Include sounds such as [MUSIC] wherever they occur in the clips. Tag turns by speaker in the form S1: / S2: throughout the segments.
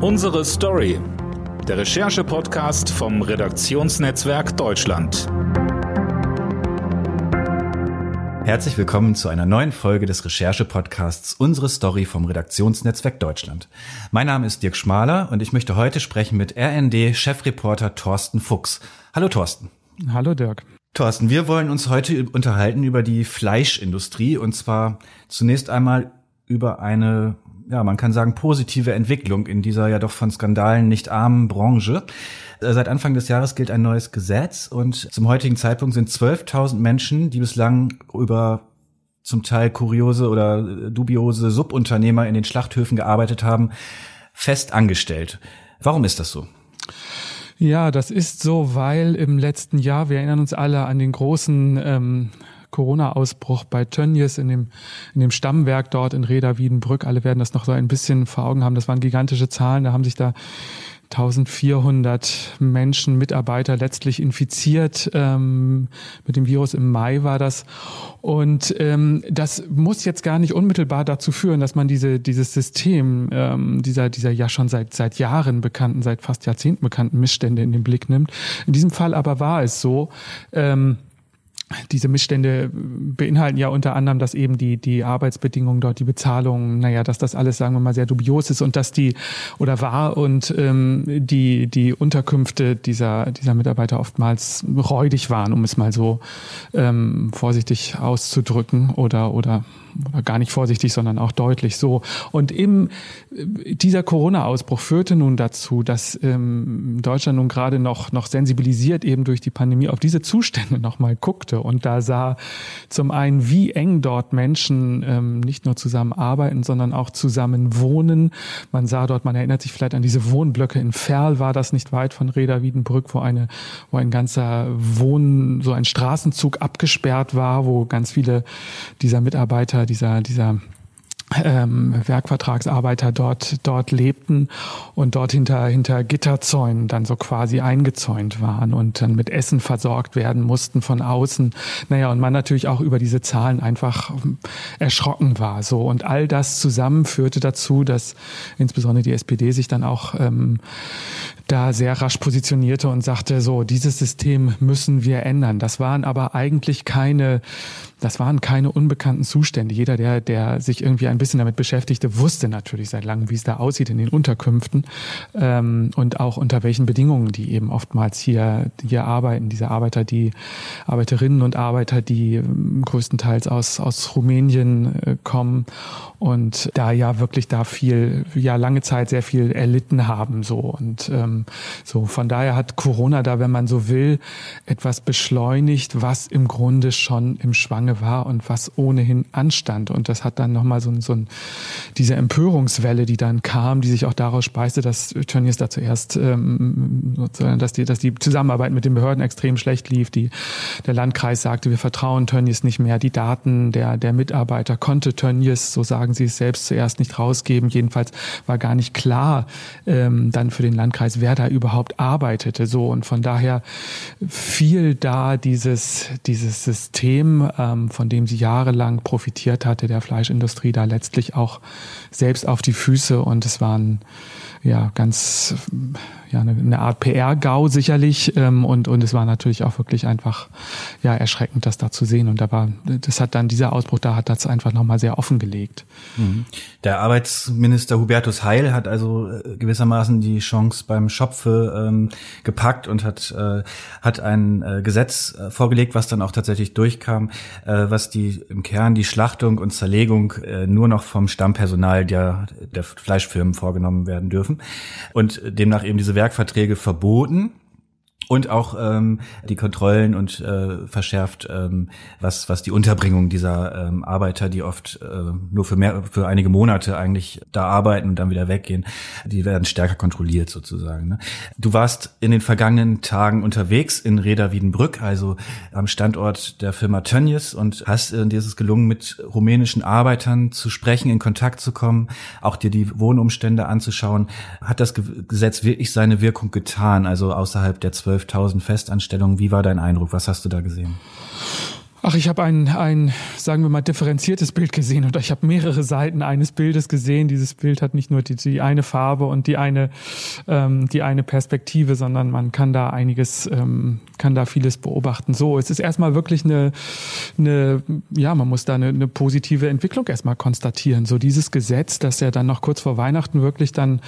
S1: Unsere Story. Der Recherche-Podcast vom Redaktionsnetzwerk Deutschland.
S2: Herzlich willkommen zu einer neuen Folge des Recherche-Podcasts Unsere Story vom Redaktionsnetzwerk Deutschland. Mein Name ist Dirk Schmaler und ich möchte heute sprechen mit RND-Chefreporter Thorsten Fuchs. Hallo Thorsten.
S3: Hallo Dirk.
S2: Thorsten, wir wollen uns heute unterhalten über die Fleischindustrie und zwar zunächst einmal über eine, ja, man kann sagen, positive Entwicklung in dieser ja doch von Skandalen nicht armen Branche. Äh, seit Anfang des Jahres gilt ein neues Gesetz und zum heutigen Zeitpunkt sind 12.000 Menschen, die bislang über zum Teil kuriose oder dubiose Subunternehmer in den Schlachthöfen gearbeitet haben, fest angestellt. Warum ist das so?
S3: Ja, das ist so, weil im letzten Jahr, wir erinnern uns alle an den großen ähm, Corona-Ausbruch bei Tönnies in dem, in dem Stammwerk dort in Reda Wiedenbrück. Alle werden das noch so ein bisschen vor Augen haben. Das waren gigantische Zahlen. Da haben sich da 1400 Menschen, Mitarbeiter letztlich infiziert ähm, mit dem Virus. Im Mai war das. Und ähm, das muss jetzt gar nicht unmittelbar dazu führen, dass man diese, dieses System, ähm, dieser, dieser ja schon seit, seit Jahren bekannten, seit fast Jahrzehnten bekannten Missstände in den Blick nimmt. In diesem Fall aber war es so, ähm, diese Missstände beinhalten ja unter anderem, dass eben die, die Arbeitsbedingungen dort, die Bezahlung, naja, dass das alles, sagen wir mal, sehr dubios ist und dass die oder war und ähm, die, die Unterkünfte dieser, dieser Mitarbeiter oftmals räudig waren, um es mal so ähm, vorsichtig auszudrücken oder, oder oder gar nicht vorsichtig, sondern auch deutlich so. Und eben äh, dieser Corona-Ausbruch führte nun dazu, dass ähm, Deutschland nun gerade noch, noch sensibilisiert eben durch die Pandemie auf diese Zustände nochmal guckte und da sah zum einen, wie eng dort Menschen ähm, nicht nur zusammen arbeiten, sondern auch zusammen wohnen. Man sah dort, man erinnert sich vielleicht an diese Wohnblöcke in Ferl, war das nicht weit von Reda Wiedenbrück, wo eine, wo ein ganzer Wohn, so ein Straßenzug abgesperrt war, wo ganz viele dieser Mitarbeiter dieser, dieser ähm, Werkvertragsarbeiter dort dort lebten und dort hinter hinter Gitterzäunen dann so quasi eingezäunt waren und dann mit Essen versorgt werden mussten von außen. Naja und man natürlich auch über diese Zahlen einfach erschrocken war so und all das zusammen führte dazu, dass insbesondere die SPD sich dann auch ähm, da sehr rasch positionierte und sagte so dieses System müssen wir ändern. Das waren aber eigentlich keine das waren keine unbekannten Zustände. Jeder, der, der sich irgendwie ein bisschen damit beschäftigte, wusste natürlich seit langem, wie es da aussieht in den Unterkünften ähm, und auch unter welchen Bedingungen die eben oftmals hier, hier arbeiten. Diese Arbeiter, die Arbeiterinnen und Arbeiter, die ähm, größtenteils aus, aus Rumänien äh, kommen und da ja wirklich da viel, ja lange Zeit sehr viel erlitten haben so und ähm, so von daher hat Corona da, wenn man so will, etwas beschleunigt, was im Grunde schon im Schwang Gange war und was ohnehin anstand. Und das hat dann nochmal so, so ein, diese Empörungswelle, die dann kam, die sich auch daraus speiste, dass Tönnies da zuerst, ähm, dass, die, dass die Zusammenarbeit mit den Behörden extrem schlecht lief. Die, der Landkreis sagte, wir vertrauen Tönnies nicht mehr. Die Daten der, der Mitarbeiter konnte Tönnies, so sagen sie es selbst, zuerst nicht rausgeben. Jedenfalls war gar nicht klar ähm, dann für den Landkreis, wer da überhaupt arbeitete. So und von daher fiel da dieses, dieses System ähm, ähm, von dem sie jahrelang profitiert hatte, der Fleischindustrie, da letztlich auch selbst auf die Füße. Und es waren ja ganz ja eine, eine Art PR-GAU sicherlich ähm, und und es war natürlich auch wirklich einfach ja erschreckend, das da zu sehen und da war das hat dann dieser Ausbruch da hat das einfach noch mal sehr offengelegt.
S2: Mhm. Der Arbeitsminister Hubertus Heil hat also äh, gewissermaßen die Chance beim Schopfe ähm, gepackt und hat äh, hat ein äh, Gesetz äh, vorgelegt, was dann auch tatsächlich durchkam, äh, was die im Kern die Schlachtung und Zerlegung äh, nur noch vom Stammpersonal der der Fleischfirmen vorgenommen werden dürfen und demnach eben diese Werkverträge verboten und auch ähm, die Kontrollen und äh, verschärft, ähm, was was die Unterbringung dieser ähm, Arbeiter, die oft äh, nur für mehr für einige Monate eigentlich da arbeiten und dann wieder weggehen, die werden stärker kontrolliert sozusagen. Ne? Du warst in den vergangenen Tagen unterwegs in Reda Wiedenbrück, also am Standort der Firma Tönnies und hast äh, dir es gelungen, mit rumänischen Arbeitern zu sprechen, in Kontakt zu kommen, auch dir die Wohnumstände anzuschauen. Hat das Gesetz wirklich seine Wirkung getan, also außerhalb der zwölf 12.000 Festanstellungen. Wie war dein Eindruck? Was hast du da gesehen?
S3: Ach, ich habe ein, ein, sagen wir mal, differenziertes Bild gesehen oder ich habe mehrere Seiten eines Bildes gesehen. Dieses Bild hat nicht nur die, die eine Farbe und die eine, ähm, die eine Perspektive, sondern man kann da einiges, ähm, kann da vieles beobachten. So, es ist erstmal wirklich eine, eine ja, man muss da eine, eine positive Entwicklung erstmal konstatieren. So dieses Gesetz, das ja dann noch kurz vor Weihnachten wirklich dann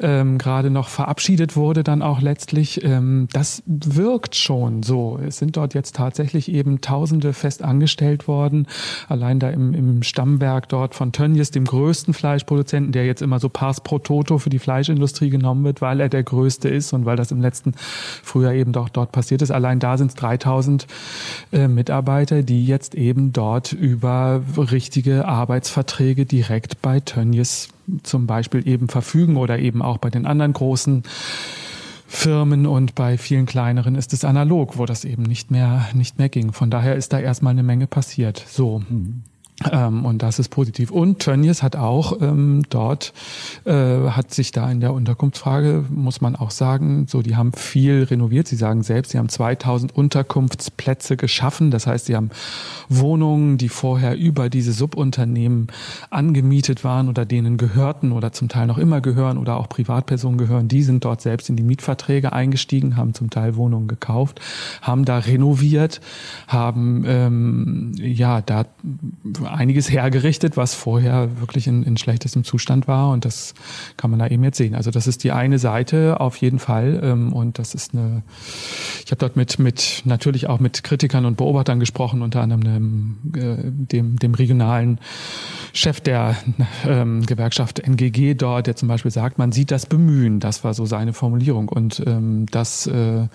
S3: ähm, gerade noch verabschiedet wurde, dann auch letztlich, ähm, das wirkt schon so. Es sind dort jetzt tatsächlich eben Tausende fest angestellt worden. Allein da im, im Stammwerk dort von Tönnies, dem größten Fleischproduzenten, der jetzt immer so Pars pro Toto für die Fleischindustrie genommen wird, weil er der größte ist und weil das im letzten Frühjahr eben doch dort passiert ist. Allein da sind es 3000 äh, Mitarbeiter, die jetzt eben dort über richtige Arbeitsverträge direkt bei Tönnies zum Beispiel eben verfügen oder eben auch bei den anderen großen Firmen und bei vielen kleineren ist es analog, wo das eben nicht mehr, nicht mehr ging. Von daher ist da erstmal eine Menge passiert. So. Mhm. Ähm, und das ist positiv. Und Tönnies hat auch ähm, dort, äh, hat sich da in der Unterkunftsfrage, muss man auch sagen, so, die haben viel renoviert. Sie sagen selbst, sie haben 2000 Unterkunftsplätze geschaffen. Das heißt, sie haben Wohnungen, die vorher über diese Subunternehmen angemietet waren oder denen gehörten oder zum Teil noch immer gehören oder auch Privatpersonen gehören. Die sind dort selbst in die Mietverträge eingestiegen, haben zum Teil Wohnungen gekauft, haben da renoviert, haben, ähm, ja, da einiges hergerichtet, was vorher wirklich in, in schlechtestem Zustand war. Und das kann man da eben jetzt sehen. Also das ist die eine Seite auf jeden Fall. Ähm, und das ist eine, ich habe dort mit, mit natürlich auch mit Kritikern und Beobachtern gesprochen, unter anderem dem, äh, dem, dem regionalen Chef der ähm, Gewerkschaft NGG dort, der zum Beispiel sagt, man sieht das Bemühen. Das war so seine Formulierung. Und ähm, das äh,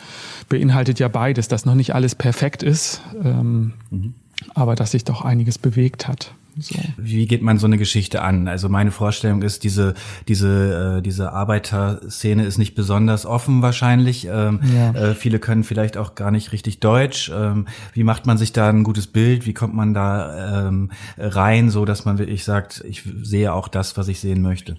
S3: beinhaltet ja beides, dass noch nicht alles perfekt ist. Ähm, mhm aber dass sich doch einiges bewegt hat.
S2: So. Wie geht man so eine Geschichte an? Also meine Vorstellung ist, diese diese äh, diese Arbeiterszene ist nicht besonders offen wahrscheinlich. Ähm, ja. äh, viele können vielleicht auch gar nicht richtig Deutsch. Ähm, wie macht man sich da ein gutes Bild? Wie kommt man da ähm, rein, so dass man wirklich sagt, ich sehe auch das, was ich sehen möchte?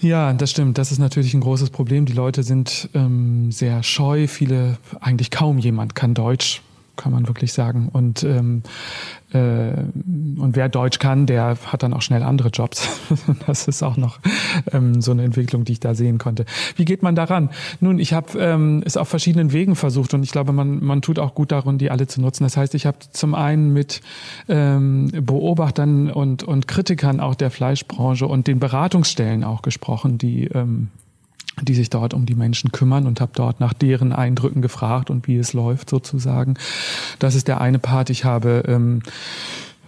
S3: Ja, das stimmt. Das ist natürlich ein großes Problem. Die Leute sind ähm, sehr scheu. Viele, eigentlich kaum jemand kann Deutsch kann man wirklich sagen. Und ähm, äh, und wer Deutsch kann, der hat dann auch schnell andere Jobs. [LAUGHS] das ist auch noch ähm, so eine Entwicklung, die ich da sehen konnte. Wie geht man daran? Nun, ich habe ähm, es auf verschiedenen Wegen versucht und ich glaube, man, man tut auch gut darum, die alle zu nutzen. Das heißt, ich habe zum einen mit ähm, Beobachtern und, und Kritikern auch der Fleischbranche und den Beratungsstellen auch gesprochen, die ähm, die sich dort um die Menschen kümmern und habe dort nach deren Eindrücken gefragt und wie es läuft sozusagen. Das ist der eine Part. Ich habe ähm,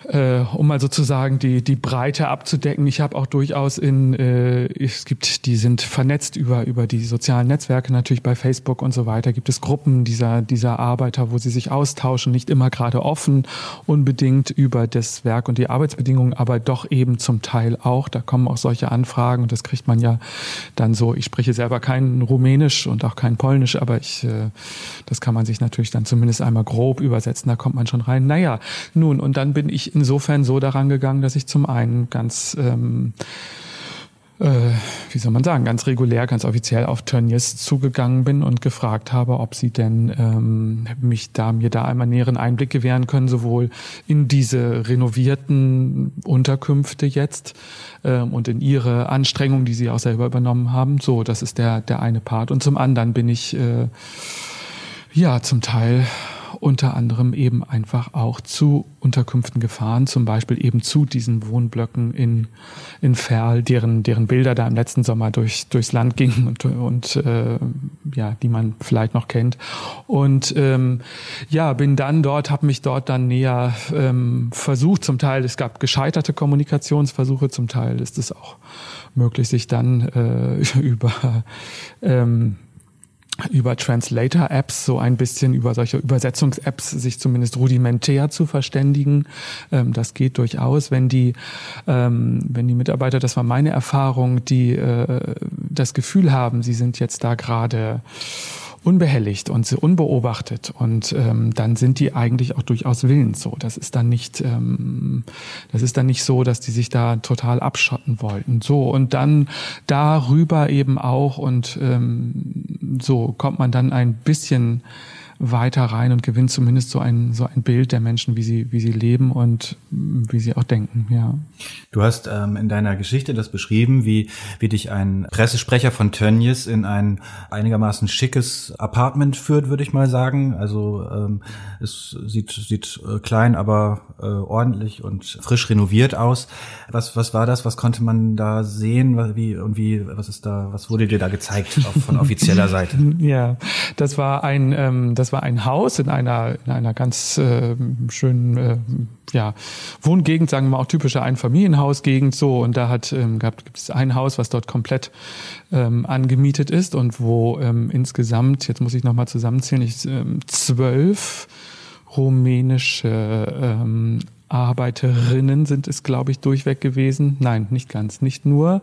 S3: äh, um mal sozusagen die, die Breite abzudecken. Ich habe auch durchaus in, äh, es gibt, die sind vernetzt über, über die sozialen Netzwerke, natürlich bei Facebook und so weiter, gibt es Gruppen dieser, dieser Arbeiter, wo sie sich austauschen, nicht immer gerade offen, unbedingt über das Werk und die Arbeitsbedingungen, aber doch eben zum Teil auch. Da kommen auch solche Anfragen und das kriegt man ja dann so. Ich spreche selber kein Rumänisch und auch kein Polnisch, aber ich, äh, das kann man sich natürlich dann zumindest einmal grob übersetzen, da kommt man schon rein. Naja, nun, und dann bin ich insofern so daran gegangen, dass ich zum einen ganz ähm, äh, wie soll man sagen, ganz regulär, ganz offiziell auf Tönnies zugegangen bin und gefragt habe, ob sie denn ähm, mich da mir da einmal näheren Einblick gewähren können, sowohl in diese renovierten Unterkünfte jetzt ähm, und in ihre Anstrengungen, die sie auch selber übernommen haben. So, das ist der der eine Part. Und zum anderen bin ich äh, ja zum Teil unter anderem eben einfach auch zu Unterkünften gefahren, zum Beispiel eben zu diesen Wohnblöcken in, in Ferl, deren, deren Bilder da im letzten Sommer durch, durchs Land gingen und, und äh, ja, die man vielleicht noch kennt. Und ähm, ja, bin dann dort, habe mich dort dann näher ähm, versucht, zum Teil, es gab gescheiterte Kommunikationsversuche, zum Teil ist es auch möglich, sich dann äh, [LAUGHS] über ähm, über Translator-Apps, so ein bisschen über solche Übersetzungs-Apps sich zumindest rudimentär zu verständigen. Ähm, das geht durchaus, wenn die, ähm, wenn die Mitarbeiter, das war meine Erfahrung, die äh, das Gefühl haben, sie sind jetzt da gerade unbehelligt und unbeobachtet und ähm, dann sind die eigentlich auch durchaus willens so. Das ist dann nicht, ähm, das ist dann nicht so, dass die sich da total abschotten wollten. So und dann darüber eben auch und ähm, so kommt man dann ein bisschen weiter rein und gewinnt zumindest so ein, so ein Bild der Menschen, wie sie, wie sie leben und wie sie auch denken, ja.
S2: Du hast ähm, in deiner Geschichte das beschrieben, wie, wie dich ein Pressesprecher von Tönnies in ein einigermaßen schickes Apartment führt, würde ich mal sagen. Also ähm, es sieht, sieht äh, klein, aber äh, ordentlich und frisch renoviert aus. Was, was war das? Was konnte man da sehen? Wie, und wie, was ist da, was wurde dir da gezeigt von [LAUGHS] offizieller Seite?
S3: Ja, das war ein, ähm, das war ein Haus in einer, in einer ganz äh, schönen, äh, ja, Wohngegend, sagen wir mal auch typische Einfamilienhausgegend so. Und da ähm, gibt es ein Haus, was dort komplett ähm, angemietet ist und wo ähm, insgesamt, jetzt muss ich nochmal zusammenzählen, ich, ähm, zwölf rumänische ähm, Arbeiterinnen sind es, glaube ich, durchweg gewesen. Nein, nicht ganz, nicht nur,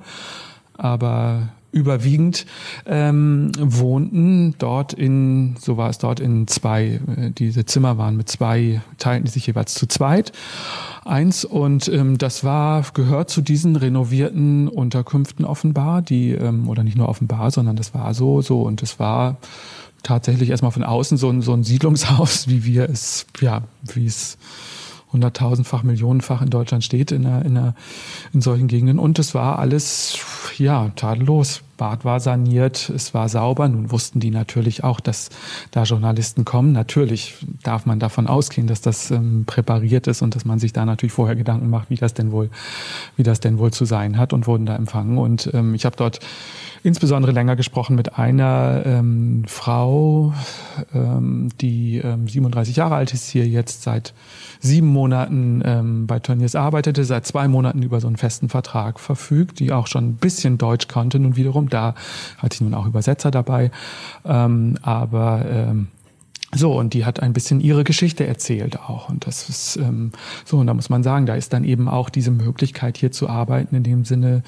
S3: aber überwiegend ähm, wohnten dort in, so war es dort in zwei, äh, diese Zimmer waren mit zwei, teilten sich jeweils zu zweit eins und ähm, das war gehört zu diesen renovierten Unterkünften offenbar, die ähm, oder nicht nur offenbar, sondern das war so so und es war tatsächlich erstmal von außen so ein so ein Siedlungshaus, wie wir es ja wie es hunderttausendfach, millionenfach in Deutschland steht in, einer, in, einer, in solchen Gegenden. Und es war alles, ja, tadellos. Bad war saniert, es war sauber. Nun wussten die natürlich auch, dass da Journalisten kommen. Natürlich darf man davon ausgehen, dass das ähm, präpariert ist und dass man sich da natürlich vorher Gedanken macht, wie das denn wohl, wie das denn wohl zu sein hat und wurden da empfangen. Und ähm, ich habe dort insbesondere länger gesprochen mit einer ähm, Frau, ähm, die ähm, 37 Jahre alt ist, hier jetzt seit sieben Monaten ähm, bei Tönnies arbeitete, seit zwei Monaten über so einen festen Vertrag verfügt, die auch schon ein bisschen Deutsch konnte nun wiederum. Da hatte ich nun auch Übersetzer dabei. Ähm, aber ähm, so, und die hat ein bisschen ihre Geschichte erzählt auch. Und das ist ähm, so, und da muss man sagen, da ist dann eben auch diese Möglichkeit, hier zu arbeiten, in dem Sinne,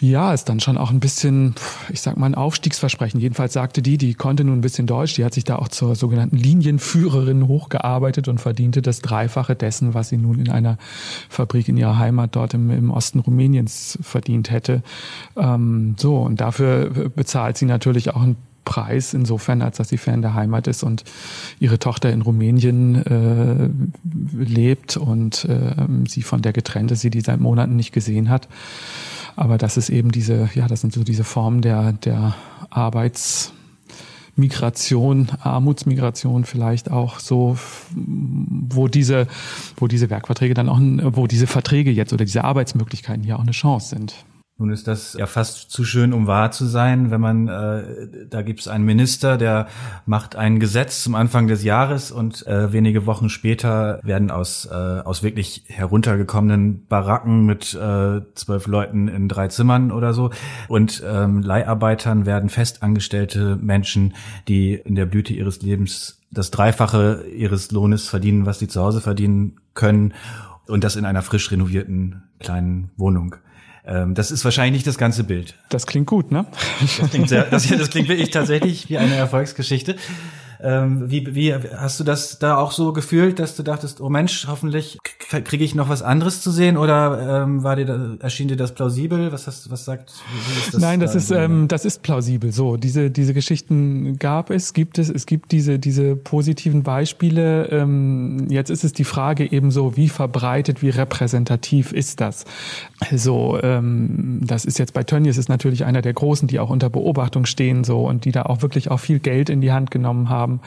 S3: ja, ist dann schon auch ein bisschen, ich sag mal, ein Aufstiegsversprechen. Jedenfalls sagte die, die konnte nun ein bisschen Deutsch, die hat sich da auch zur sogenannten Linienführerin hochgearbeitet und verdiente das Dreifache dessen, was sie nun in einer Fabrik in ihrer Heimat dort im, im Osten Rumäniens verdient hätte. Ähm, so, und dafür bezahlt sie natürlich auch ein Preis, insofern, als dass sie Fan der Heimat ist und ihre Tochter in Rumänien äh, lebt und äh, sie von der getrennt ist, sie die seit Monaten nicht gesehen hat. Aber das ist eben diese, ja, das sind so diese Formen der, der Arbeitsmigration, Armutsmigration vielleicht auch so, wo diese, wo diese Werkverträge dann auch, wo diese Verträge jetzt oder diese Arbeitsmöglichkeiten ja auch eine Chance sind.
S2: Nun ist das ja fast zu schön, um wahr zu sein, wenn man, äh, da gibt es einen Minister, der macht ein Gesetz zum Anfang des Jahres und äh, wenige Wochen später werden aus, äh, aus wirklich heruntergekommenen Baracken mit äh, zwölf Leuten in drei Zimmern oder so und ähm, Leiharbeitern werden festangestellte Menschen, die in der Blüte ihres Lebens das Dreifache ihres Lohnes verdienen, was sie zu Hause verdienen können und das in einer frisch renovierten kleinen Wohnung. Ähm, das ist wahrscheinlich nicht das ganze Bild.
S3: Das klingt gut, ne?
S2: Das klingt, sehr, das, das klingt wirklich tatsächlich wie eine Erfolgsgeschichte. Ähm, wie, wie hast du das da auch so gefühlt, dass du dachtest, oh Mensch, hoffentlich kriege ich noch was anderes zu sehen oder ähm, war dir da, erschien dir das plausibel? Was hast was sagt?
S3: Das Nein, das da ist ähm, das ist plausibel. So diese diese Geschichten gab es, gibt es, es gibt diese diese positiven Beispiele. Ähm, jetzt ist es die Frage eben so, wie verbreitet, wie repräsentativ ist das? So, ähm, das ist jetzt bei Tönnies ist natürlich einer der großen, die auch unter Beobachtung stehen so und die da auch wirklich auch viel Geld in die Hand genommen haben haben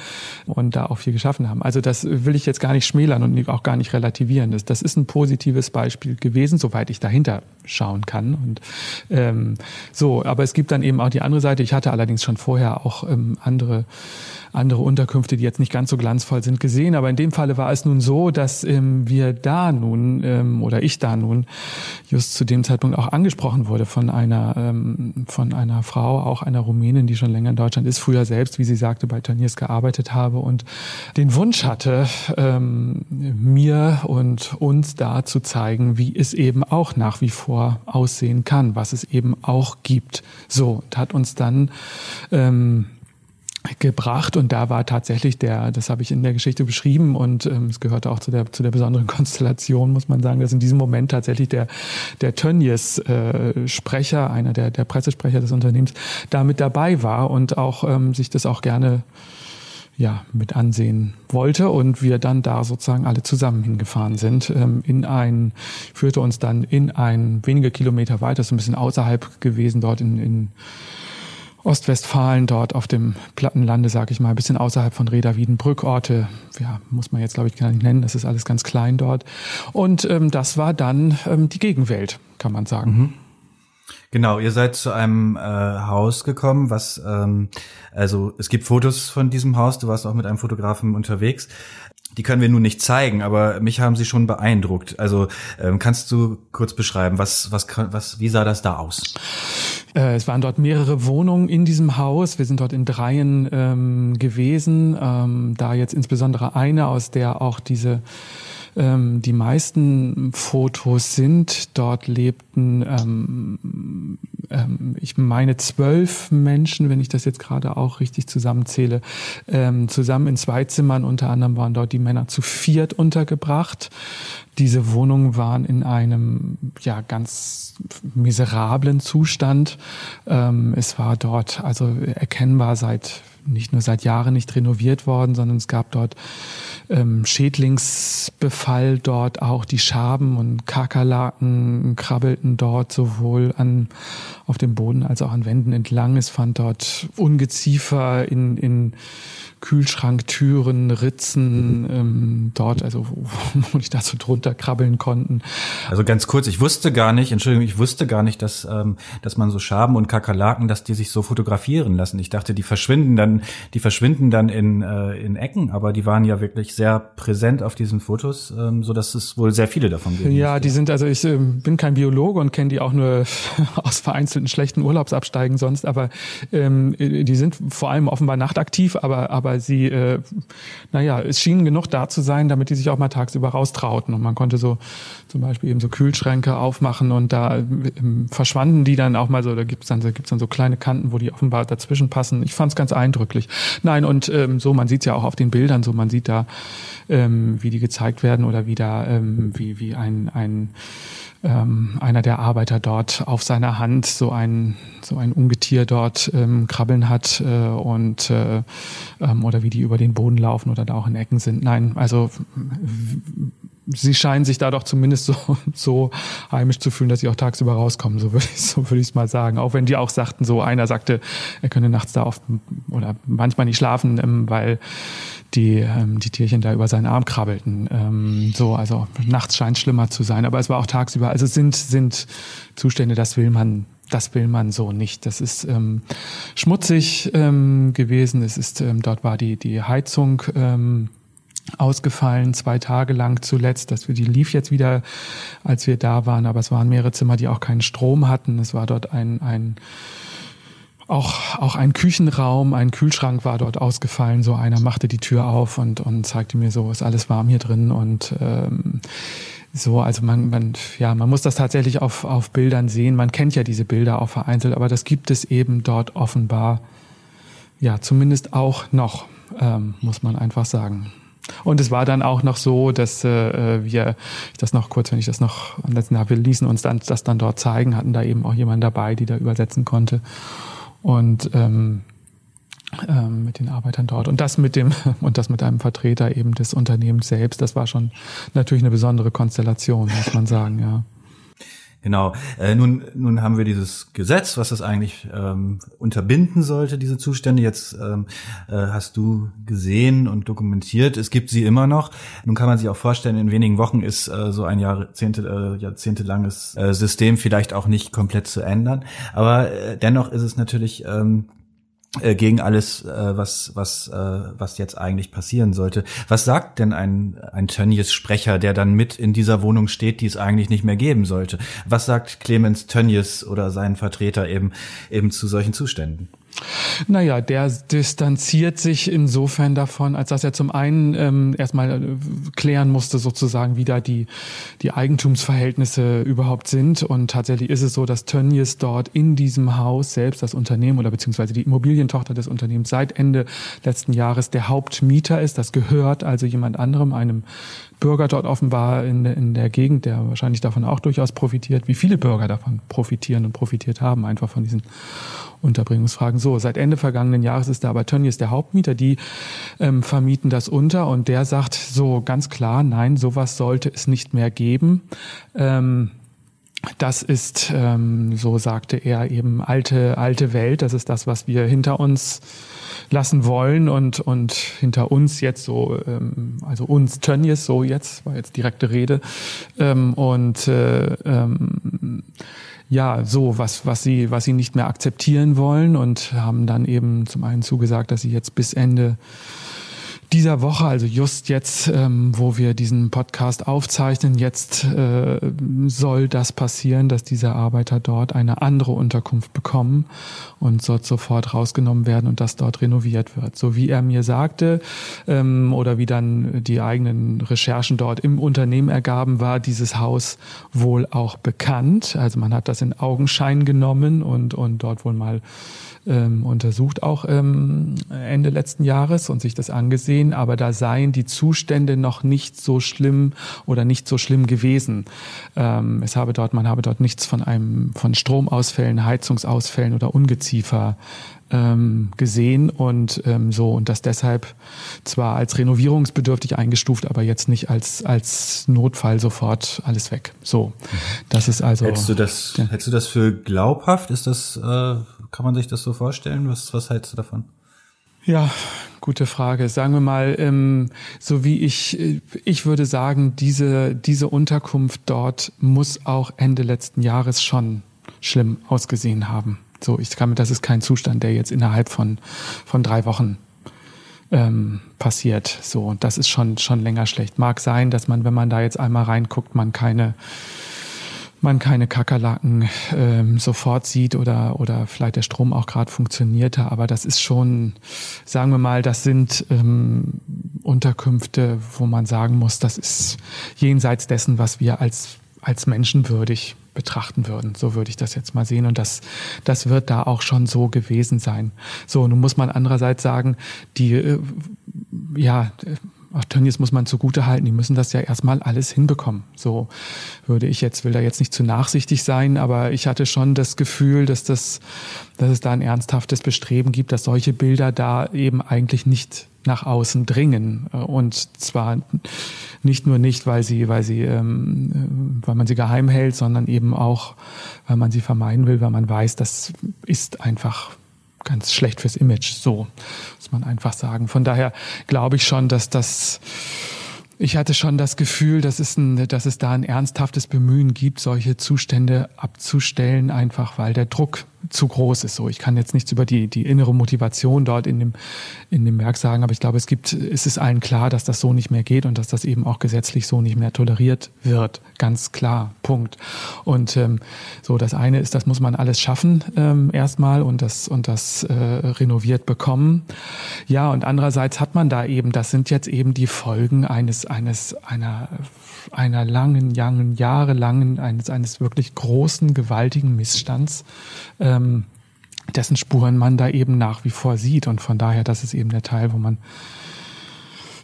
S3: und da auch viel geschaffen haben. Also das will ich jetzt gar nicht schmälern und auch gar nicht relativieren. Das, das ist ein positives Beispiel gewesen, soweit ich dahinter schauen kann. Und ähm, so, aber es gibt dann eben auch die andere Seite. Ich hatte allerdings schon vorher auch ähm, andere andere Unterkünfte, die jetzt nicht ganz so glanzvoll sind, gesehen. Aber in dem Falle war es nun so, dass ähm, wir da nun ähm, oder ich da nun just zu dem Zeitpunkt auch angesprochen wurde von einer ähm, von einer Frau, auch einer Rumänin, die schon länger in Deutschland ist, früher selbst, wie sie sagte, bei Turniers gearbeitet habe und den Wunsch hatte, ähm, mir und uns da zu zeigen, wie es eben auch nach wie vor aussehen kann, was es eben auch gibt. So, und hat uns dann ähm, gebracht und da war tatsächlich der, das habe ich in der Geschichte beschrieben und ähm, es gehörte auch zu der zu der besonderen [LAUGHS] Konstellation, muss man sagen, dass in diesem Moment tatsächlich der der Tönnies äh, Sprecher, einer der der Pressesprecher des Unternehmens, da mit dabei war und auch ähm, sich das auch gerne ja, mit ansehen wollte und wir dann da sozusagen alle zusammen hingefahren sind, ähm, in ein, führte uns dann in ein wenige Kilometer weiter, so ein bisschen außerhalb gewesen, dort in, in Ostwestfalen, dort auf dem Plattenlande, sag ich mal, ein bisschen außerhalb von Reda Wiedenbrück, Orte, ja, muss man jetzt glaube ich gar nicht nennen, das ist alles ganz klein dort. Und ähm, das war dann ähm, die Gegenwelt, kann man sagen. Mhm.
S2: Genau, ihr seid zu einem äh, Haus gekommen, was ähm, also es gibt Fotos von diesem Haus. Du warst auch mit einem Fotografen unterwegs. Die können wir nun nicht zeigen, aber mich haben sie schon beeindruckt. Also ähm, kannst du kurz beschreiben, was was was wie sah das da aus?
S3: Äh, es waren dort mehrere Wohnungen in diesem Haus. Wir sind dort in dreien ähm, gewesen. Ähm, da jetzt insbesondere eine, aus der auch diese ähm, die meisten Fotos sind. Dort lebten, ähm, ähm, ich meine, zwölf Menschen, wenn ich das jetzt gerade auch richtig zusammenzähle, ähm, zusammen in zwei Zimmern. Unter anderem waren dort die Männer zu viert untergebracht. Diese Wohnungen waren in einem ja ganz miserablen Zustand. Ähm, es war dort also erkennbar seit nicht nur seit Jahren nicht renoviert worden, sondern es gab dort ähm, Schädlingsbefall, dort auch die Schaben und Kakerlaken krabbelten dort sowohl an auf dem Boden als auch an Wänden entlang. Es fand dort Ungeziefer in, in Kühlschranktüren, Ritzen ähm, dort, also wo, wo ich da so drunter krabbeln konnten.
S2: Also ganz kurz, ich wusste gar nicht, Entschuldigung, ich wusste gar nicht, dass, ähm, dass man so Schaben und Kakerlaken, dass die sich so fotografieren lassen. Ich dachte, die verschwinden dann, die verschwinden dann in, äh, in Ecken, aber die waren ja wirklich sehr präsent auf diesen Fotos, ähm, so dass es wohl sehr viele davon gibt.
S3: Ja, die sind, also ich äh, bin kein Biologe und kenne die auch nur [LAUGHS] aus vereinzelten schlechten Urlaubsabsteigen sonst, aber ähm, die sind vor allem offenbar nachtaktiv, aber, aber sie, äh, naja, es schien genug da zu sein, damit die sich auch mal tagsüber raustrauten. Und man konnte so zum Beispiel eben so Kühlschränke aufmachen und da äh, verschwanden die dann auch mal so, da gibt's dann, da gibt's dann so kleine Kanten, wo die offenbar dazwischen passen. Ich fand es ganz eindrücklich. Nein, und ähm, so, man sieht ja auch auf den Bildern, so man sieht da, ähm, wie die gezeigt werden oder wie da, ähm, wie, wie ein, ein ähm, einer der Arbeiter dort auf seiner Hand so ein so ein Ungetier dort ähm, krabbeln hat äh, und äh, ähm, oder wie die über den Boden laufen oder da auch in Ecken sind. Nein, also sie scheinen sich da doch zumindest so, [LAUGHS] so heimisch zu fühlen, dass sie auch tagsüber rauskommen, so würde ich so würde ich es mal sagen. Auch wenn die auch sagten, so einer sagte, er könne nachts da oft oder manchmal nicht schlafen, ähm, weil die, ähm, die Tierchen da über seinen Arm krabbelten. Ähm, so, also nachts scheint schlimmer zu sein, aber es war auch tagsüber. Also sind, sind Zustände, das will man das will man so nicht. Das ist ähm, schmutzig ähm, gewesen. Es ist ähm, dort war die die Heizung ähm, ausgefallen, zwei Tage lang zuletzt. Das, die lief jetzt wieder, als wir da waren, aber es waren mehrere Zimmer, die auch keinen Strom hatten. Es war dort ein, ein auch, auch ein Küchenraum, ein Kühlschrank war dort ausgefallen. So einer machte die Tür auf und, und zeigte mir so, ist alles warm hier drin und ähm, so, also man, man, ja, man muss das tatsächlich auf, auf Bildern sehen. Man kennt ja diese Bilder auch vereinzelt, aber das gibt es eben dort offenbar, ja, zumindest auch noch, ähm, muss man einfach sagen. Und es war dann auch noch so, dass äh, wir, ich das noch kurz, wenn ich das noch am letzten Tag, wir ließen uns dann das dann dort zeigen, hatten da eben auch jemand dabei, die da übersetzen konnte und ähm, ähm, mit den Arbeitern dort. Und das mit dem [LAUGHS] und das mit einem Vertreter eben des Unternehmens selbst, das war schon natürlich eine besondere Konstellation, muss man sagen, ja.
S2: Genau. Äh, nun, nun haben wir dieses Gesetz, was das eigentlich ähm, unterbinden sollte, diese Zustände. Jetzt ähm, äh, hast du gesehen und dokumentiert. Es gibt sie immer noch. Nun kann man sich auch vorstellen, in wenigen Wochen ist äh, so ein Jahrzehnte, äh, jahrzehntelanges äh, System vielleicht auch nicht komplett zu ändern. Aber äh, dennoch ist es natürlich ähm, äh, gegen alles, äh, was was äh, was jetzt eigentlich passieren sollte. Was sagt denn ein ein Tönnies Sprecher, der dann mit in dieser Wohnung steht, die es eigentlich nicht mehr geben sollte? Was sagt Clemens Tönnies oder sein Vertreter eben eben zu solchen Zuständen?
S3: Naja, der distanziert sich insofern davon, als dass er zum einen ähm, erstmal äh, klären musste, sozusagen, wie da die, die Eigentumsverhältnisse überhaupt sind. Und tatsächlich ist es so, dass Tönnies dort in diesem Haus selbst das Unternehmen oder beziehungsweise die Immobilientochter des Unternehmens seit Ende letzten Jahres der Hauptmieter ist. Das gehört also jemand anderem, einem Bürger dort offenbar in, in der Gegend, der wahrscheinlich davon auch durchaus profitiert, wie viele Bürger davon profitieren und profitiert haben, einfach von diesen Unterbringungsfragen. So, seit Ende vergangenen Jahres ist da aber Tönnies der Hauptmieter, die ähm, vermieten das unter und der sagt so ganz klar, nein, sowas sollte es nicht mehr geben. Ähm, das ist, ähm, so sagte er, eben alte, alte Welt. Das ist das, was wir hinter uns lassen wollen und, und hinter uns jetzt so, ähm, also uns Tönnies, so jetzt, war jetzt direkte Rede. Ähm, und äh, ähm, ja, so, was, was sie, was sie nicht mehr akzeptieren wollen und haben dann eben zum einen zugesagt, dass sie jetzt bis Ende dieser Woche, also just jetzt, ähm, wo wir diesen Podcast aufzeichnen, jetzt äh, soll das passieren, dass diese Arbeiter dort eine andere Unterkunft bekommen und dort sofort rausgenommen werden und das dort renoviert wird. So wie er mir sagte ähm, oder wie dann die eigenen Recherchen dort im Unternehmen ergaben, war dieses Haus wohl auch bekannt. Also man hat das in Augenschein genommen und, und dort wohl mal ähm, untersucht, auch ähm, Ende letzten Jahres und sich das angesehen, aber da seien die Zustände noch nicht so schlimm oder nicht so schlimm gewesen. Ähm, es habe dort, man habe dort nichts von einem von Stromausfällen, Heizungsausfällen oder Ungeziefer ähm, gesehen und ähm, so und das deshalb zwar als renovierungsbedürftig eingestuft, aber jetzt nicht als als Notfall sofort alles weg. So, das ist also.
S2: Hättest du das? Ja. Hättest du das für glaubhaft? Ist das? Äh, kann man sich das so vorstellen? Was was hältst du davon?
S3: Ja, gute Frage. Sagen wir mal, ähm, so wie ich, ich würde sagen, diese, diese Unterkunft dort muss auch Ende letzten Jahres schon schlimm ausgesehen haben. So, ich kann, das ist kein Zustand, der jetzt innerhalb von, von drei Wochen ähm, passiert. So, und das ist schon, schon länger schlecht. Mag sein, dass man, wenn man da jetzt einmal reinguckt, man keine, man keine Kakerlaken ähm, sofort sieht oder, oder vielleicht der Strom auch gerade funktionierte. Aber das ist schon, sagen wir mal, das sind ähm, Unterkünfte, wo man sagen muss, das ist jenseits dessen, was wir als, als menschenwürdig betrachten würden. So würde ich das jetzt mal sehen. Und das, das wird da auch schon so gewesen sein. So, nun muss man andererseits sagen, die, äh, ja, auch Tönnies muss man zugute halten, die müssen das ja erstmal alles hinbekommen. So würde ich jetzt, will da jetzt nicht zu nachsichtig sein, aber ich hatte schon das Gefühl, dass das, dass es da ein ernsthaftes Bestreben gibt, dass solche Bilder da eben eigentlich nicht nach außen dringen. Und zwar nicht nur nicht, weil sie, weil sie, ähm, weil man sie geheim hält, sondern eben auch, weil man sie vermeiden will, weil man weiß, das ist einfach ganz schlecht fürs Image. So muss man einfach sagen. Von daher glaube ich schon, dass das ich hatte schon das Gefühl, dass es, ein, dass es da ein ernsthaftes Bemühen gibt, solche Zustände abzustellen, einfach weil der Druck zu groß ist. So, ich kann jetzt nichts über die, die innere Motivation dort in dem, in dem Werk sagen, aber ich glaube, es gibt, es ist allen klar, dass das so nicht mehr geht und dass das eben auch gesetzlich so nicht mehr toleriert wird. Ganz klar. Punkt. Und ähm, so, das eine ist, das muss man alles schaffen ähm, erstmal und das und das äh, renoviert bekommen. Ja, und andererseits hat man da eben, das sind jetzt eben die Folgen eines, eines, einer einer langen, langen, jahrelangen, eines, eines wirklich großen, gewaltigen Missstands, ähm, dessen Spuren man da eben nach wie vor sieht. Und von daher, das ist eben der Teil, wo man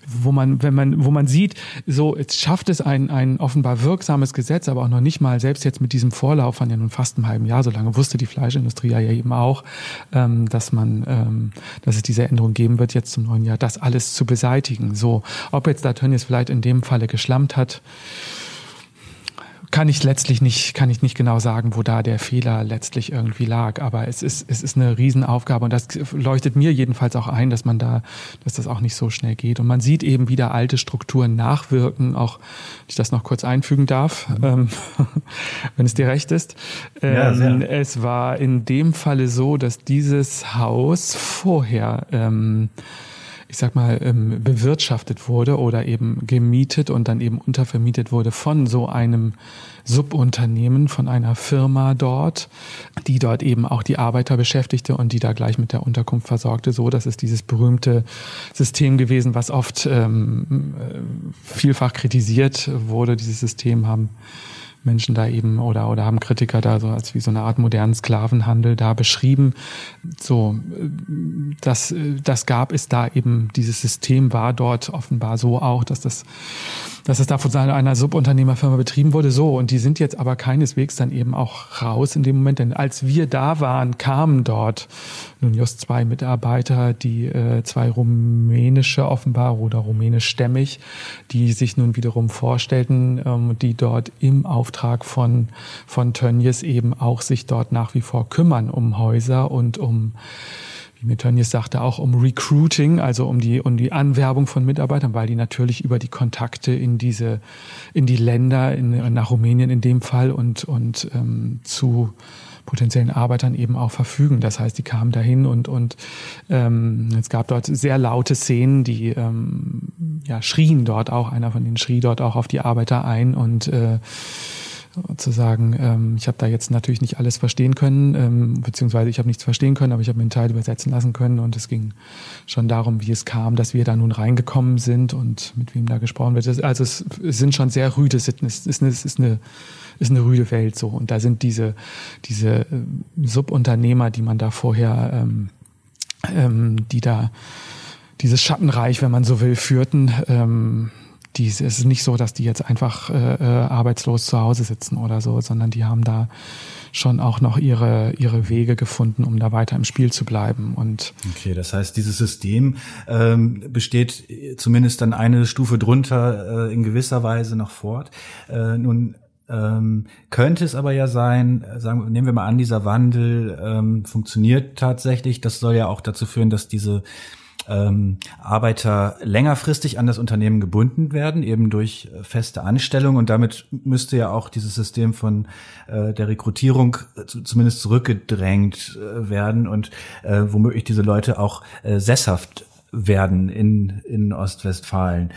S3: wo man, wenn man, wo man sieht, so, jetzt schafft es ein, ein offenbar wirksames Gesetz, aber auch noch nicht mal, selbst jetzt mit diesem Vorlauf von ja nun fast einem halben Jahr, so lange wusste die Fleischindustrie ja eben auch, ähm, dass man, ähm, dass es diese Änderung geben wird jetzt zum neuen Jahr, das alles zu beseitigen. So, ob jetzt da Tönnies vielleicht in dem Falle geschlammt hat, kann ich letztlich nicht, kann ich nicht genau sagen, wo da der Fehler letztlich irgendwie lag. Aber es ist, es ist eine Riesenaufgabe und das leuchtet mir jedenfalls auch ein, dass man da, dass das auch nicht so schnell geht. Und man sieht eben wieder alte Strukturen nachwirken, auch, wenn ich das noch kurz einfügen darf, mhm. ähm, [LAUGHS] wenn es dir recht ist. Ähm, ja, es war in dem Falle so, dass dieses Haus vorher, ähm, ich sag mal, ähm, bewirtschaftet wurde oder eben gemietet und dann eben untervermietet wurde von so einem Subunternehmen, von einer Firma dort, die dort eben auch die Arbeiter beschäftigte und die da gleich mit der Unterkunft versorgte. So, das ist dieses berühmte System gewesen, was oft ähm, äh, vielfach kritisiert wurde. Dieses System haben Menschen da eben oder, oder haben Kritiker da so als wie so eine Art modernen Sklavenhandel da beschrieben. So, das, das gab es da eben, dieses System war dort offenbar so auch, dass das, dass es da von einer Subunternehmerfirma betrieben wurde. So, und die sind jetzt aber keineswegs dann eben auch raus in dem Moment, denn als wir da waren, kamen dort nun just zwei Mitarbeiter, die äh, zwei rumänische offenbar oder rumänischstämmig, die sich nun wiederum vorstellten, ähm, die dort im Auftrag von, von Tönnies eben auch sich dort nach wie vor kümmern um Häuser und um wie mir Tönnies sagte, auch um Recruiting, also um die, um die Anwerbung von Mitarbeitern, weil die natürlich über die Kontakte in diese, in die Länder, in, nach Rumänien in dem Fall und, und ähm, zu potenziellen Arbeitern eben auch verfügen. Das heißt, die kamen dahin und, und ähm, es gab dort sehr laute Szenen, die ähm, ja, schrien dort auch, einer von denen schrie dort auch auf die Arbeiter ein und äh, zu sagen, ähm, ich habe da jetzt natürlich nicht alles verstehen können, ähm, beziehungsweise ich habe nichts verstehen können, aber ich habe mir einen Teil übersetzen lassen können und es ging schon darum, wie es kam, dass wir da nun reingekommen sind und mit wem da gesprochen wird. Also es, es sind schon sehr rüde Sitten, es ist eine, es ist eine ist eine rüde Welt so. Und da sind diese, diese äh, Subunternehmer, die man da vorher, ähm, ähm, die da dieses Schattenreich, wenn man so will, führten, ähm, die, es ist nicht so, dass die jetzt einfach äh, äh, arbeitslos zu Hause sitzen oder so, sondern die haben da schon auch noch ihre, ihre Wege gefunden, um da weiter im Spiel zu bleiben. Und
S2: okay, das heißt, dieses System ähm, besteht zumindest dann eine Stufe drunter äh, in gewisser Weise noch fort. Äh, nun ähm, könnte es aber ja sein, sagen, nehmen wir mal an, dieser Wandel ähm, funktioniert tatsächlich. Das soll ja auch dazu führen, dass diese ähm, Arbeiter längerfristig an das Unternehmen gebunden werden, eben durch äh, feste Anstellung. Und damit müsste ja auch dieses System von äh, der Rekrutierung äh, zumindest zurückgedrängt äh, werden und äh, womöglich diese Leute auch äh, sesshaft werden in, in Ostwestfalen.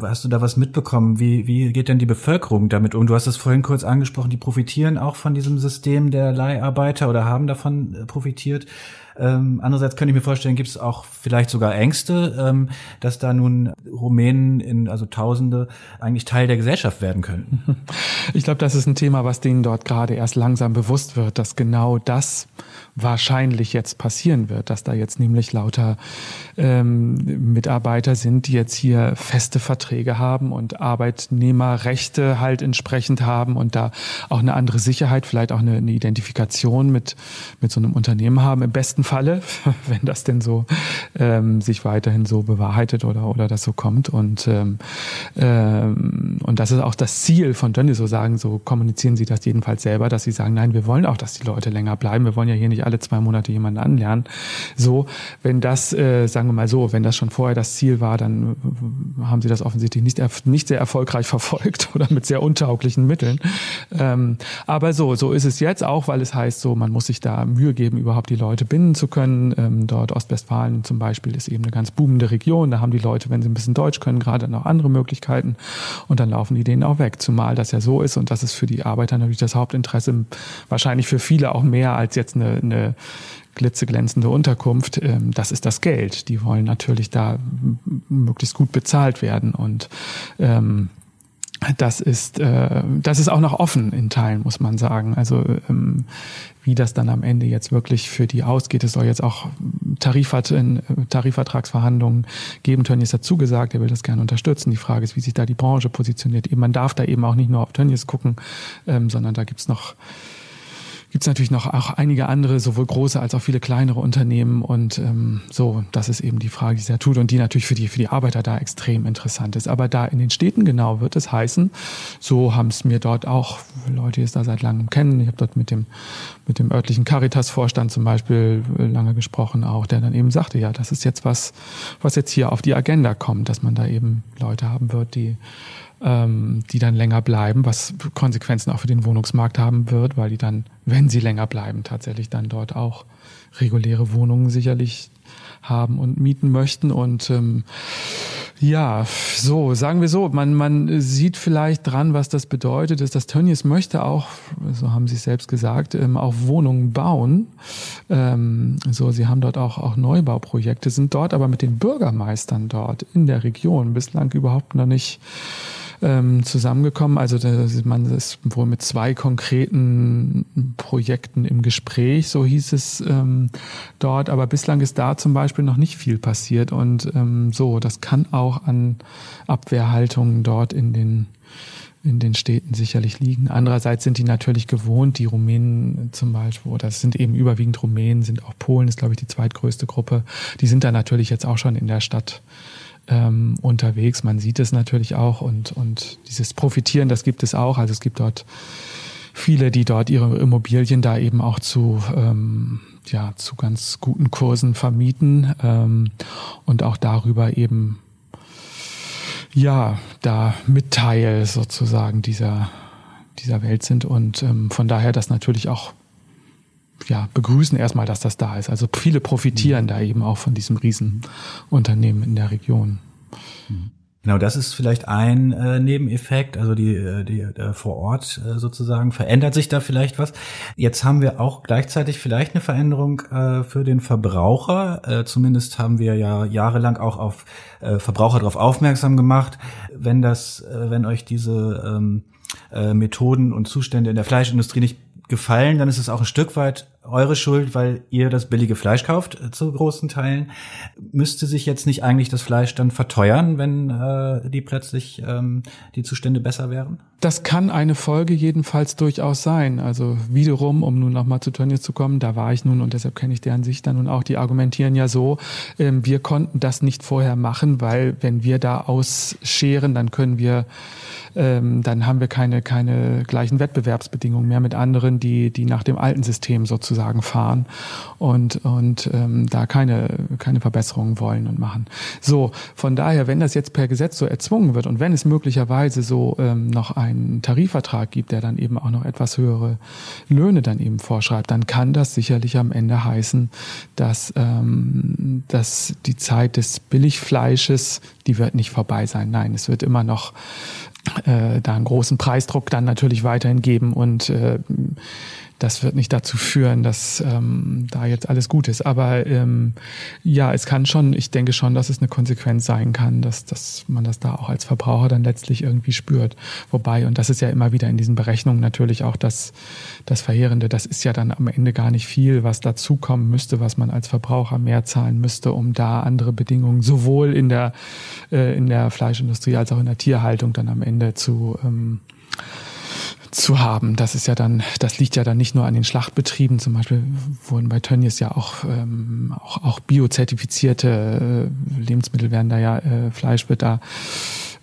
S2: Hast du da was mitbekommen? Wie, wie geht denn die Bevölkerung damit um? Du hast es vorhin kurz angesprochen, die profitieren auch von diesem System der Leiharbeiter oder haben davon äh, profitiert. Ähm, andererseits könnte ich mir vorstellen, gibt es auch vielleicht sogar Ängste, ähm, dass da nun Rumänen in also Tausende eigentlich Teil der Gesellschaft werden können. [LAUGHS]
S3: Ich glaube, das ist ein Thema, was denen dort gerade erst langsam bewusst wird, dass genau das wahrscheinlich jetzt passieren wird, dass da jetzt nämlich lauter ähm, Mitarbeiter sind, die jetzt hier feste Verträge haben und Arbeitnehmerrechte halt entsprechend haben und da auch eine andere Sicherheit, vielleicht auch eine, eine Identifikation mit, mit so einem Unternehmen haben. Im besten Falle, [LAUGHS] wenn das denn so ähm, sich weiterhin so bewahrheitet oder, oder das so kommt. Und, ähm, ähm, und das ist auch das Ziel von Dönny, so sagen, so kommunizieren sie das jedenfalls selber, dass sie sagen, nein, wir wollen auch, dass die Leute länger bleiben. Wir wollen ja hier nicht alle zwei Monate jemanden anlernen. So, wenn das, äh, sagen wir mal so, wenn das schon vorher das Ziel war, dann haben sie das offensichtlich nicht, nicht sehr erfolgreich [LAUGHS] verfolgt oder mit sehr untauglichen Mitteln. Ähm, aber so, so ist es jetzt auch, weil es heißt so, man muss sich da Mühe geben, überhaupt die Leute binden zu können. Ähm, dort Ostwestfalen zum Beispiel ist eben eine ganz boomende Region. Da haben die Leute, wenn sie ein bisschen Deutsch können, gerade noch andere Möglichkeiten und dann laufen die denen auch weg. Zumal das ja so ist und das ist für die Arbeiter natürlich das Hauptinteresse, wahrscheinlich für viele auch mehr als jetzt eine, eine eine glitzeglänzende Unterkunft, ähm, das ist das Geld. Die wollen natürlich da möglichst gut bezahlt werden und ähm, das ist äh, das ist auch noch offen in Teilen muss man sagen. Also ähm, wie das dann am Ende jetzt wirklich für die ausgeht es soll jetzt auch Tarifvert in, Tarifvertragsverhandlungen geben. Tönnies dazu gesagt er will das gerne unterstützen. Die Frage ist wie sich da die Branche positioniert. Eben man darf da eben auch nicht nur auf Tönnies gucken ähm, sondern da gibt's noch gibt es natürlich noch auch einige andere, sowohl große als auch viele kleinere Unternehmen. Und ähm, so, das ist eben die Frage, die ja tut und die natürlich für die, für die Arbeiter da extrem interessant ist. Aber da in den Städten genau wird es heißen, so haben es mir dort auch Leute, die es da seit langem kennen. Ich habe dort mit dem, mit dem örtlichen Caritas-Vorstand zum Beispiel lange gesprochen, auch der dann eben sagte, ja, das ist jetzt was, was jetzt hier auf die Agenda kommt, dass man da eben Leute haben wird, die ähm, die dann länger bleiben, was Konsequenzen auch für den Wohnungsmarkt haben wird, weil die dann, wenn sie länger bleiben, tatsächlich dann dort auch reguläre Wohnungen sicherlich haben und mieten möchten. Und ähm, ja, so, sagen wir so, man, man sieht vielleicht dran, was das bedeutet, ist, dass Tönnies möchte auch, so haben sie es selbst gesagt, ähm, auch Wohnungen bauen. Ähm, so, sie haben dort auch, auch Neubauprojekte, sind dort aber mit den Bürgermeistern dort in der Region bislang überhaupt noch nicht ähm, zusammengekommen. Also man ist wohl mit zwei konkreten Projekten im Gespräch, so hieß es ähm, dort. Aber bislang ist da zum Beispiel noch nicht viel passiert. Und ähm, so, das kann auch an Abwehrhaltungen dort in den in den Städten sicherlich liegen. Andererseits sind die natürlich gewohnt, die Rumänen zum Beispiel, oder es sind eben überwiegend Rumänen, sind auch Polen, ist glaube ich die zweitgrößte Gruppe. Die sind da natürlich jetzt auch schon in der Stadt ähm, unterwegs. Man sieht es natürlich auch und, und dieses Profitieren, das gibt es auch. Also es gibt dort viele, die dort ihre Immobilien da eben auch zu, ähm, ja, zu ganz guten Kursen vermieten ähm, und auch darüber eben ja, da Mitteil sozusagen dieser, dieser Welt sind und ähm, von daher das natürlich auch ja, begrüßen erstmal, dass das da ist. Also viele profitieren mhm. da eben auch von diesem Riesenunternehmen in der Region.
S2: Mhm. Genau, das ist vielleicht ein äh, Nebeneffekt, also die, äh, die äh, vor Ort äh, sozusagen verändert sich da vielleicht was. Jetzt haben wir auch gleichzeitig vielleicht eine Veränderung äh, für den Verbraucher. Äh, zumindest haben wir ja jahrelang auch auf äh, Verbraucher darauf aufmerksam gemacht, wenn das, äh, wenn euch diese ähm, äh, Methoden und Zustände in der Fleischindustrie nicht gefallen, dann ist es auch ein Stück weit eure Schuld, weil ihr das billige Fleisch kauft äh, zu großen Teilen. Müsste sich jetzt nicht eigentlich das Fleisch dann verteuern, wenn äh, die plötzlich ähm, die Zustände besser wären?
S3: Das kann eine Folge jedenfalls durchaus sein. Also wiederum, um nun nochmal zu Tönnies zu kommen, da war ich nun und deshalb kenne ich deren Sicht dann und auch, die argumentieren ja so, ähm, wir konnten das nicht vorher machen, weil wenn wir da ausscheren, dann können wir ähm, dann haben wir keine, keine gleichen Wettbewerbsbedingungen mehr mit anderen, die, die nach dem alten System sozusagen fahren und, und ähm, da keine, keine Verbesserungen wollen und machen. So, von daher, wenn das jetzt per Gesetz so erzwungen wird und wenn es möglicherweise so ähm, noch einen Tarifvertrag gibt, der dann eben auch noch etwas höhere Löhne dann eben vorschreibt, dann kann das sicherlich am Ende heißen, dass, ähm, dass die Zeit des Billigfleisches, die wird nicht vorbei sein. Nein, es wird immer noch äh, da einen großen Preisdruck dann natürlich weiterhin geben und äh, das wird nicht dazu führen, dass ähm, da jetzt alles gut ist. Aber ähm, ja, es kann schon, ich denke schon, dass es eine Konsequenz sein kann, dass, dass man das da auch als Verbraucher dann letztlich irgendwie spürt. Wobei, und das ist ja immer wieder in diesen Berechnungen natürlich auch das, das Verheerende, das ist ja dann am Ende gar nicht viel, was dazukommen müsste, was man als Verbraucher mehr zahlen müsste, um da andere Bedingungen sowohl in der, äh, in der Fleischindustrie als auch in der Tierhaltung dann am Ende zu ähm, zu haben. Das ist ja dann, das liegt ja dann nicht nur an den Schlachtbetrieben, zum Beispiel wurden bei Tönnies ja auch, ähm, auch, auch biozertifizierte äh, Lebensmittel werden da ja, äh, Fleisch wird da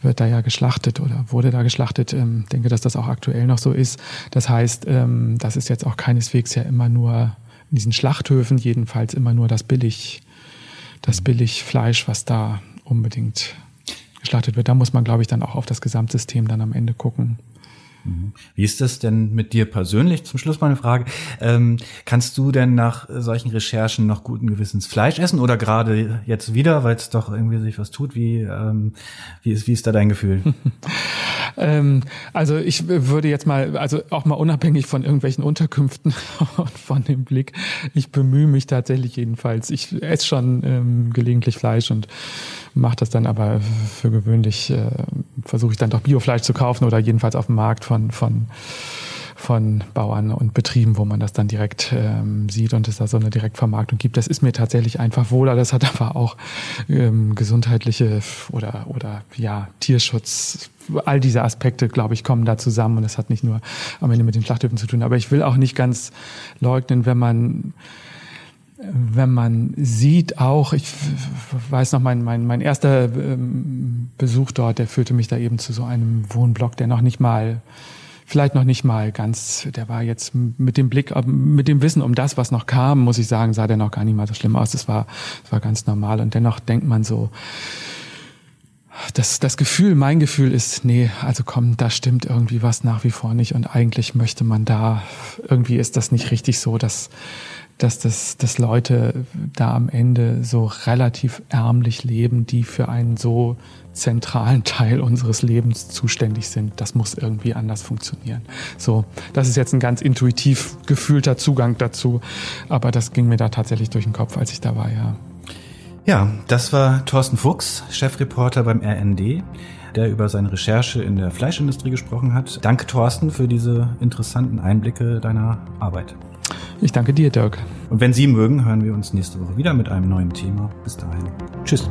S3: wird da ja geschlachtet oder wurde da geschlachtet. Ähm, denke, dass das auch aktuell noch so ist. Das heißt, ähm, das ist jetzt auch keineswegs ja immer nur in diesen Schlachthöfen jedenfalls immer nur das billig, das billig Fleisch, was da unbedingt geschlachtet wird. Da muss man, glaube ich, dann auch auf das Gesamtsystem dann am Ende gucken.
S2: Mhm. Wie ist das denn mit dir persönlich? Zum Schluss mal eine Frage. Ähm, kannst du denn nach solchen Recherchen noch guten Gewissens Fleisch essen oder gerade jetzt wieder, weil es doch irgendwie sich was tut? Wie, ähm, wie, ist, wie ist da dein Gefühl? [LAUGHS]
S3: ähm, also ich würde jetzt mal, also auch mal unabhängig von irgendwelchen Unterkünften [LAUGHS] und von dem Blick, ich bemühe mich tatsächlich jedenfalls. Ich esse schon ähm, gelegentlich Fleisch und mache das dann aber für gewöhnlich, äh, versuche ich dann doch Biofleisch zu kaufen oder jedenfalls auf dem Markt von, von, von Bauern und Betrieben, wo man das dann direkt ähm, sieht und es da so eine Direktvermarktung gibt. Das ist mir tatsächlich einfach wohler. Das hat aber auch ähm, gesundheitliche oder, oder ja, Tierschutz, all diese Aspekte, glaube ich, kommen da zusammen und das hat nicht nur am Ende mit den Schlachthöfen zu tun. Aber ich will auch nicht ganz leugnen, wenn man wenn man sieht auch, ich weiß noch, mein, mein, mein erster ähm, Besuch dort, der führte mich da eben zu so einem Wohnblock, der noch nicht mal, vielleicht noch nicht mal ganz, der war jetzt mit dem Blick, mit dem Wissen um das, was noch kam, muss ich sagen, sah der noch gar nicht mal so schlimm aus. Das war, das war ganz normal. Und dennoch denkt man so, das, das Gefühl, mein Gefühl ist, nee, also komm, da stimmt irgendwie was nach wie vor nicht und eigentlich möchte man da, irgendwie ist das nicht richtig so, dass, dass, das, dass Leute da am Ende so relativ ärmlich leben, die für einen so zentralen [LAUGHS] Teil unseres Lebens zuständig sind. Das muss irgendwie anders funktionieren. So, das ist jetzt ein ganz intuitiv gefühlter Zugang dazu, aber das ging mir da tatsächlich durch den Kopf, als ich da war, ja.
S2: Ja, das war Thorsten Fuchs, Chefreporter beim RND, der über seine Recherche in der Fleischindustrie gesprochen hat. Danke, Thorsten, für diese interessanten Einblicke deiner Arbeit.
S3: Ich danke dir, Dirk.
S2: Und wenn Sie mögen, hören wir uns nächste Woche wieder mit einem neuen Thema. Bis dahin. Tschüss.